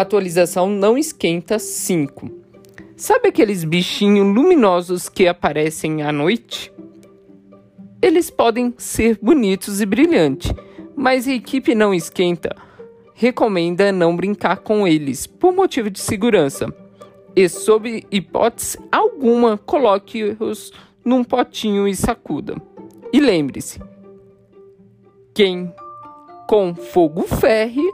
Atualização não esquenta 5. Sabe aqueles bichinhos luminosos que aparecem à noite? Eles podem ser bonitos e brilhantes, mas a equipe não esquenta recomenda não brincar com eles por motivo de segurança. E sob hipótese alguma, coloque-os num potinho e sacuda. E lembre-se: quem com fogo ferre